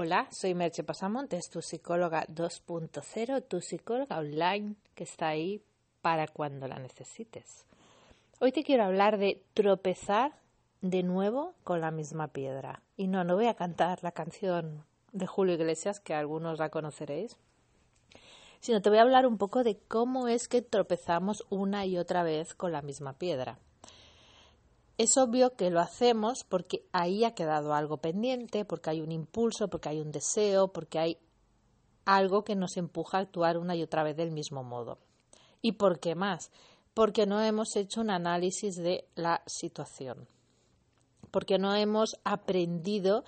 Hola, soy Merche Pasamontes, tu psicóloga 2.0, tu psicóloga online que está ahí para cuando la necesites. Hoy te quiero hablar de tropezar de nuevo con la misma piedra. Y no, no voy a cantar la canción de Julio Iglesias, que algunos la conoceréis, sino te voy a hablar un poco de cómo es que tropezamos una y otra vez con la misma piedra. Es obvio que lo hacemos porque ahí ha quedado algo pendiente, porque hay un impulso, porque hay un deseo, porque hay algo que nos empuja a actuar una y otra vez del mismo modo. ¿Y por qué más? Porque no hemos hecho un análisis de la situación, porque no hemos aprendido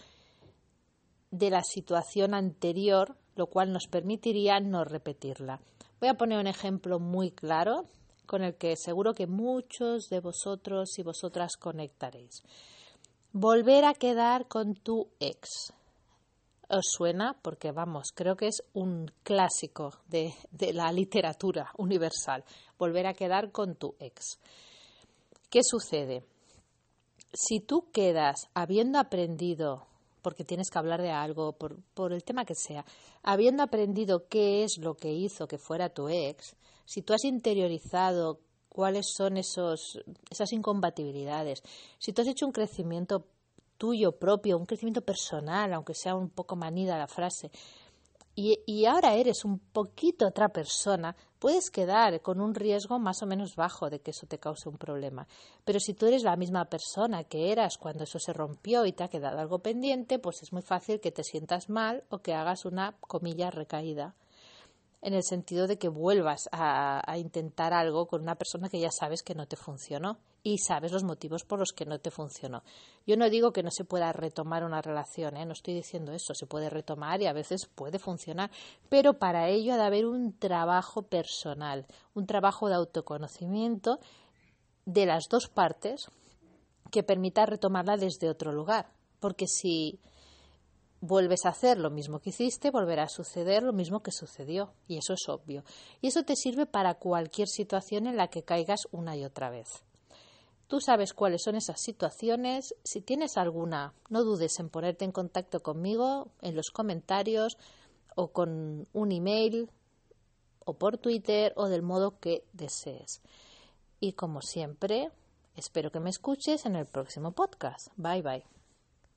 de la situación anterior, lo cual nos permitiría no repetirla. Voy a poner un ejemplo muy claro con el que seguro que muchos de vosotros y vosotras conectaréis. Volver a quedar con tu ex. ¿Os suena? Porque vamos, creo que es un clásico de, de la literatura universal. Volver a quedar con tu ex. ¿Qué sucede? Si tú quedas habiendo aprendido porque tienes que hablar de algo, por, por, el tema que sea, habiendo aprendido qué es lo que hizo que fuera tu ex, si tú has interiorizado cuáles son esos, esas incompatibilidades, si tú has hecho un crecimiento tuyo propio, un crecimiento personal, aunque sea un poco manida la frase, y, ahora eres un poquito otra persona, puedes quedar con un riesgo más o menos bajo de que eso te cause un problema. Pero si tú eres la misma persona que eras cuando eso se rompió y te ha quedado algo pendiente, pues es muy fácil que te sientas mal o que hagas una comilla recaída en el sentido de que vuelvas a, intentar algo con una persona que ya sabes que no te funcionó y sabes los motivos por los que no te funcionó. Yo no digo que no se pueda retomar una relación, ¿eh? no estoy diciendo eso, se puede retomar y a veces puede funcionar, pero para ello ha de haber un trabajo personal, un trabajo de autoconocimiento de las dos partes que permita retomarla desde otro lugar. Porque si vuelves a hacer lo mismo que hiciste, volverá a suceder lo mismo que sucedió. Y eso es obvio. Y eso te sirve para cualquier situación en la que caigas una y otra vez. Tú sabes cuáles son esas situaciones. Si tienes alguna, no dudes en ponerte en contacto conmigo en los comentarios o con un email o por Twitter o del modo que desees. Y como siempre, espero que me escuches en el próximo podcast. Bye bye.